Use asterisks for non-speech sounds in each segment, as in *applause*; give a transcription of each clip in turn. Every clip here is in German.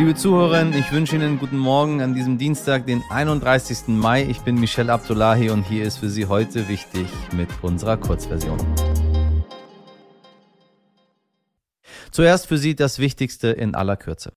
Liebe Zuhörerinnen, ich wünsche Ihnen guten Morgen an diesem Dienstag, den 31. Mai. Ich bin Michelle Abdullahi und hier ist für Sie heute wichtig mit unserer Kurzversion. Zuerst für Sie das Wichtigste in aller Kürze.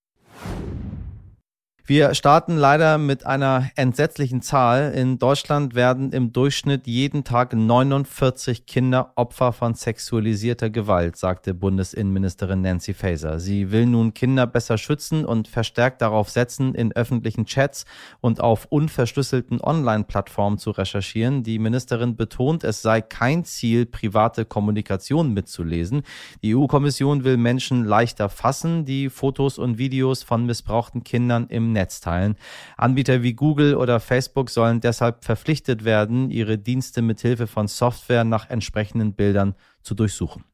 Wir starten leider mit einer entsetzlichen Zahl. In Deutschland werden im Durchschnitt jeden Tag 49 Kinder Opfer von sexualisierter Gewalt, sagte Bundesinnenministerin Nancy Faeser. Sie will nun Kinder besser schützen und verstärkt darauf setzen, in öffentlichen Chats und auf unverschlüsselten Online-Plattformen zu recherchieren. Die Ministerin betont, es sei kein Ziel, private Kommunikation mitzulesen. Die EU-Kommission will Menschen leichter fassen, die Fotos und Videos von missbrauchten Kindern im Netz teilen. Anbieter wie Google oder Facebook sollen deshalb verpflichtet werden, ihre Dienste mithilfe von Software nach entsprechenden Bildern zu durchsuchen.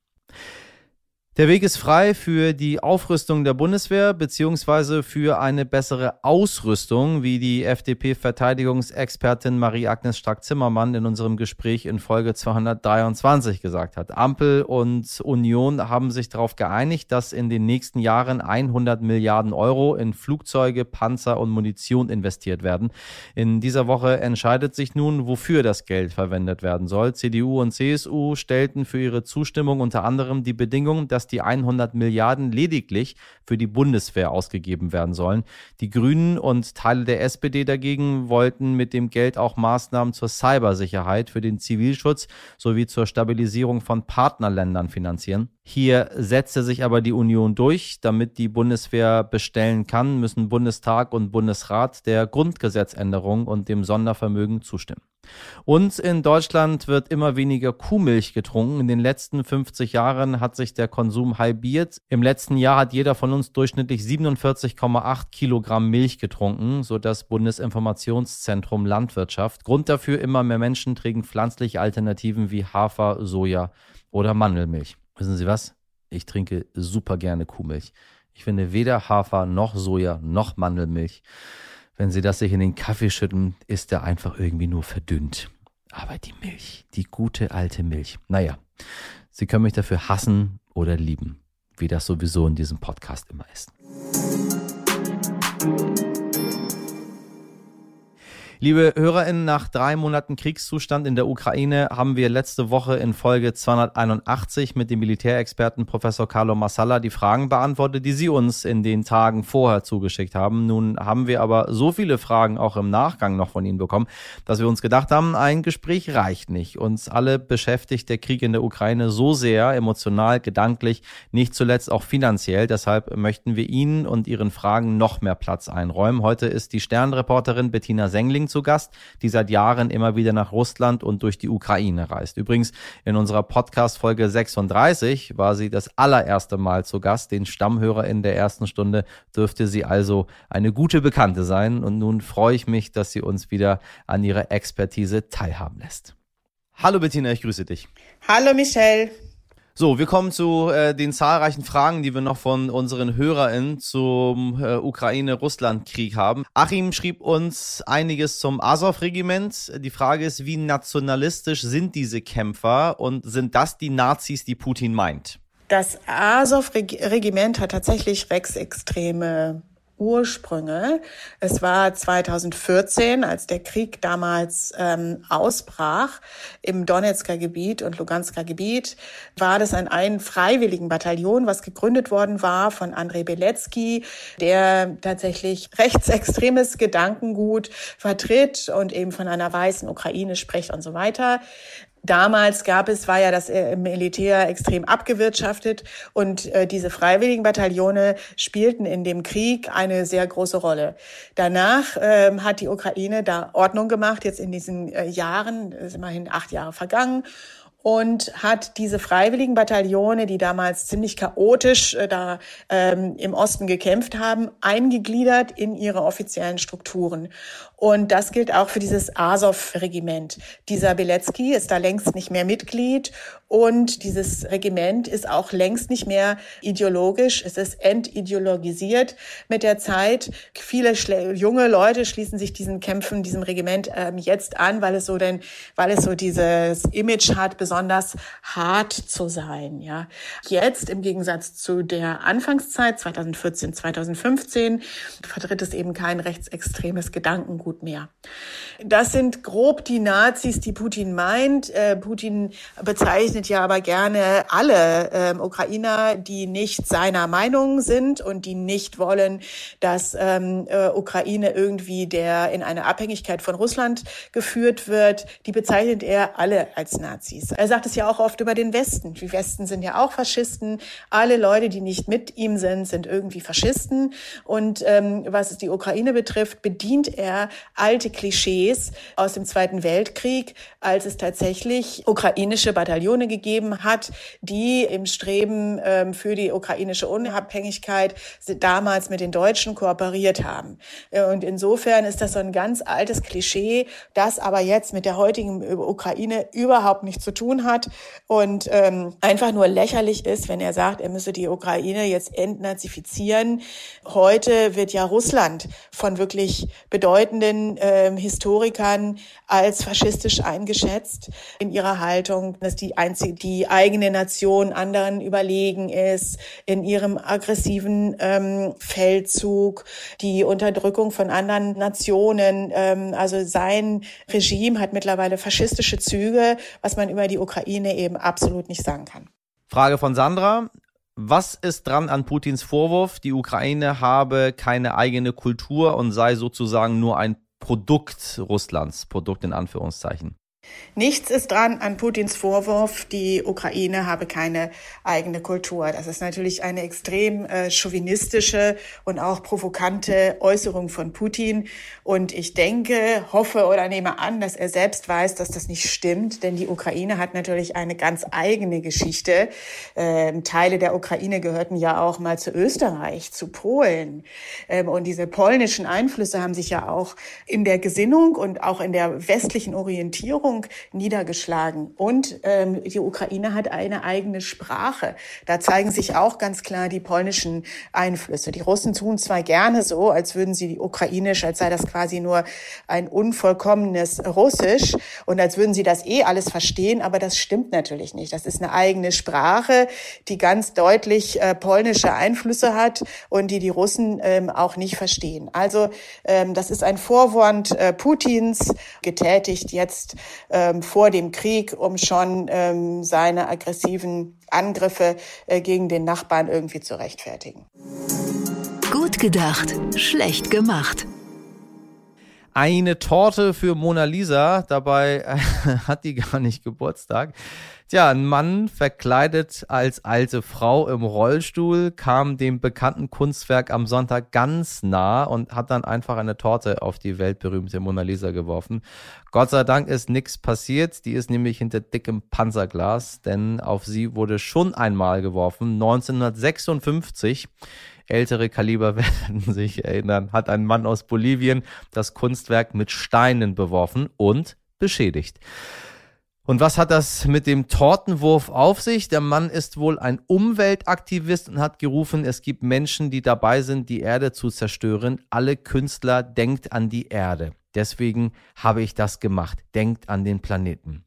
Der Weg ist frei für die Aufrüstung der Bundeswehr beziehungsweise für eine bessere Ausrüstung, wie die FDP-Verteidigungsexpertin Marie-Agnes Strack-Zimmermann in unserem Gespräch in Folge 223 gesagt hat. Ampel und Union haben sich darauf geeinigt, dass in den nächsten Jahren 100 Milliarden Euro in Flugzeuge, Panzer und Munition investiert werden. In dieser Woche entscheidet sich nun, wofür das Geld verwendet werden soll. CDU und CSU stellten für ihre Zustimmung unter anderem die Bedingung, dass dass die 100 Milliarden lediglich für die Bundeswehr ausgegeben werden sollen. Die Grünen und Teile der SPD dagegen wollten mit dem Geld auch Maßnahmen zur Cybersicherheit, für den Zivilschutz sowie zur Stabilisierung von Partnerländern finanzieren. Hier setzte sich aber die Union durch. Damit die Bundeswehr bestellen kann, müssen Bundestag und Bundesrat der Grundgesetzänderung und dem Sondervermögen zustimmen. Und in Deutschland wird immer weniger Kuhmilch getrunken. In den letzten 50 Jahren hat sich der Konsum halbiert. Im letzten Jahr hat jeder von uns durchschnittlich 47,8 Kilogramm Milch getrunken, so das Bundesinformationszentrum Landwirtschaft. Grund dafür, immer mehr Menschen trinken pflanzliche Alternativen wie Hafer, Soja oder Mandelmilch. Wissen Sie was? Ich trinke super gerne Kuhmilch. Ich finde weder Hafer noch Soja noch Mandelmilch wenn sie das sich in den Kaffee schütten, ist er einfach irgendwie nur verdünnt. Aber die Milch, die gute alte Milch. Naja, Sie können mich dafür hassen oder lieben, wie das sowieso in diesem Podcast immer ist. Liebe HörerInnen, nach drei Monaten Kriegszustand in der Ukraine haben wir letzte Woche in Folge 281 mit dem Militärexperten Professor Carlo Massala die Fragen beantwortet, die Sie uns in den Tagen vorher zugeschickt haben. Nun haben wir aber so viele Fragen auch im Nachgang noch von Ihnen bekommen, dass wir uns gedacht haben, ein Gespräch reicht nicht. Uns alle beschäftigt der Krieg in der Ukraine so sehr, emotional, gedanklich, nicht zuletzt auch finanziell. Deshalb möchten wir Ihnen und Ihren Fragen noch mehr Platz einräumen. Heute ist die Sternreporterin Bettina Sengling zu Gast, die seit Jahren immer wieder nach Russland und durch die Ukraine reist. Übrigens, in unserer Podcast-Folge 36 war sie das allererste Mal zu Gast. Den Stammhörer in der ersten Stunde dürfte sie also eine gute Bekannte sein. Und nun freue ich mich, dass sie uns wieder an ihrer Expertise teilhaben lässt. Hallo Bettina, ich grüße dich. Hallo Michelle. So, wir kommen zu äh, den zahlreichen Fragen, die wir noch von unseren HörerInnen zum äh, Ukraine-Russland-Krieg haben. Achim schrieb uns einiges zum Azov-Regiment. Die Frage ist, wie nationalistisch sind diese Kämpfer und sind das die Nazis, die Putin meint? Das Azov-Regiment hat tatsächlich rechtsextreme Ursprünge. Es war 2014, als der Krieg damals ähm, ausbrach im Donetsker Gebiet und Lugansker Gebiet, war das ein, ein freiwilligen Bataillon, was gegründet worden war von Andrei Belecki, der tatsächlich rechtsextremes Gedankengut vertritt und eben von einer weißen Ukraine spricht und so weiter. Damals gab es, war ja das äh, Militär extrem abgewirtschaftet und äh, diese freiwilligen Bataillone spielten in dem Krieg eine sehr große Rolle. Danach ähm, hat die Ukraine da Ordnung gemacht, jetzt in diesen äh, Jahren, ist immerhin acht Jahre vergangen und hat diese freiwilligen Bataillone, die damals ziemlich chaotisch äh, da ähm, im Osten gekämpft haben, eingegliedert in ihre offiziellen Strukturen. Und das gilt auch für dieses Azov-Regiment. Dieser Belecki ist da längst nicht mehr Mitglied Und dieses Regiment ist auch längst nicht mehr ideologisch. Es ist entideologisiert mit der Zeit. Viele junge Leute schließen sich diesen Kämpfen, diesem Regiment ähm, jetzt an, weil es so denn, weil es so dieses Image hat, besonders hart zu sein. Ja, jetzt im Gegensatz zu der Anfangszeit 2014, 2015 vertritt es eben kein rechtsextremes Gedankengut mehr. Das sind grob die Nazis, die Putin meint. Äh, Putin bezeichnet ja aber gerne alle äh, Ukrainer, die nicht seiner Meinung sind und die nicht wollen, dass ähm, äh, Ukraine irgendwie der in eine Abhängigkeit von Russland geführt wird. Die bezeichnet er alle als Nazis. Er sagt es ja auch oft über den Westen. Die Westen sind ja auch Faschisten. Alle Leute, die nicht mit ihm sind, sind irgendwie Faschisten. Und ähm, was die Ukraine betrifft, bedient er alte Klischees aus dem Zweiten Weltkrieg, als es tatsächlich ukrainische Bataillone gegeben hat, die im Streben ähm, für die ukrainische Unabhängigkeit damals mit den Deutschen kooperiert haben. Äh, und insofern ist das so ein ganz altes Klischee, das aber jetzt mit der heutigen Ukraine überhaupt nichts zu tun hat und ähm, einfach nur lächerlich ist, wenn er sagt, er müsse die Ukraine jetzt entnazifizieren. Heute wird ja Russland von wirklich bedeutenden ähm, Historikern als faschistisch eingeschätzt in ihrer Haltung, dass die einzige, die eigene Nation anderen überlegen ist, in ihrem aggressiven ähm, Feldzug, die Unterdrückung von anderen Nationen. Ähm, also sein Regime hat mittlerweile faschistische Züge, was man über die Ukraine eben absolut nicht sagen kann. Frage von Sandra. Was ist dran an Putins Vorwurf, die Ukraine habe keine eigene Kultur und sei sozusagen nur ein Produkt Russlands, Produkt in Anführungszeichen? Nichts ist dran an Putins Vorwurf, die Ukraine habe keine eigene Kultur. Das ist natürlich eine extrem äh, chauvinistische und auch provokante Äußerung von Putin. Und ich denke, hoffe oder nehme an, dass er selbst weiß, dass das nicht stimmt, denn die Ukraine hat natürlich eine ganz eigene Geschichte. Ähm, Teile der Ukraine gehörten ja auch mal zu Österreich, zu Polen. Ähm, und diese polnischen Einflüsse haben sich ja auch in der Gesinnung und auch in der westlichen Orientierung Regierung niedergeschlagen. Und ähm, die Ukraine hat eine eigene Sprache. Da zeigen sich auch ganz klar die polnischen Einflüsse. Die Russen tun zwar gerne so, als würden sie ukrainisch, als sei das quasi nur ein unvollkommenes Russisch und als würden sie das eh alles verstehen, aber das stimmt natürlich nicht. Das ist eine eigene Sprache, die ganz deutlich äh, polnische Einflüsse hat und die die Russen ähm, auch nicht verstehen. Also ähm, das ist ein Vorwand äh, Putins getätigt jetzt ähm, vor dem Krieg, um schon ähm, seine aggressiven Angriffe äh, gegen den Nachbarn irgendwie zu rechtfertigen. Gut gedacht, schlecht gemacht. Eine Torte für Mona Lisa, dabei äh, *laughs* hat die gar nicht Geburtstag. Tja, ein Mann verkleidet als alte Frau im Rollstuhl kam dem bekannten Kunstwerk am Sonntag ganz nah und hat dann einfach eine Torte auf die weltberühmte Mona Lisa geworfen. Gott sei Dank ist nichts passiert. Die ist nämlich hinter dickem Panzerglas, denn auf sie wurde schon einmal geworfen. 1956 ältere Kaliber *laughs* werden sich erinnern, hat ein Mann aus Bolivien das Kunstwerk mit Steinen beworfen und beschädigt. Und was hat das mit dem Tortenwurf auf sich? Der Mann ist wohl ein Umweltaktivist und hat gerufen, es gibt Menschen, die dabei sind, die Erde zu zerstören. Alle Künstler denkt an die Erde. Deswegen habe ich das gemacht. Denkt an den Planeten.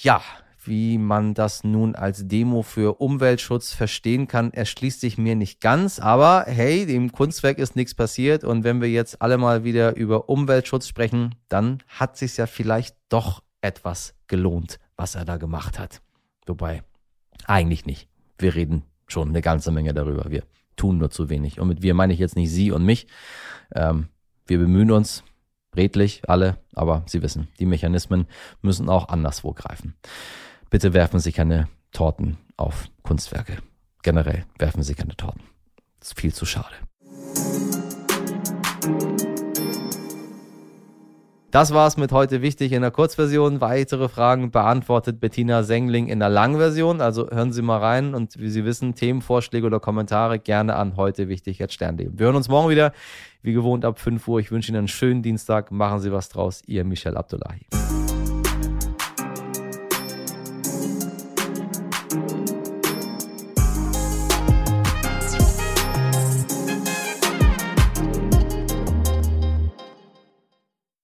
Ja, wie man das nun als Demo für Umweltschutz verstehen kann, erschließt sich mir nicht ganz. Aber hey, dem Kunstwerk ist nichts passiert. Und wenn wir jetzt alle mal wieder über Umweltschutz sprechen, dann hat sich ja vielleicht doch etwas gelohnt, was er da gemacht hat. Wobei, eigentlich nicht. Wir reden schon eine ganze Menge darüber. Wir tun nur zu wenig. Und mit wir meine ich jetzt nicht Sie und mich. Ähm, wir bemühen uns redlich, alle, aber Sie wissen, die Mechanismen müssen auch anderswo greifen. Bitte werfen Sie keine Torten auf Kunstwerke. Generell werfen Sie keine Torten. Das ist viel zu schade. Das war's mit heute wichtig in der Kurzversion. Weitere Fragen beantwortet Bettina Sengling in der Langversion. Also hören Sie mal rein und wie Sie wissen, Themenvorschläge oder Kommentare gerne an heute wichtig jetzt Stern.de. Wir hören uns morgen wieder, wie gewohnt ab 5 Uhr. Ich wünsche Ihnen einen schönen Dienstag. Machen Sie was draus. Ihr Michel Abdullahi.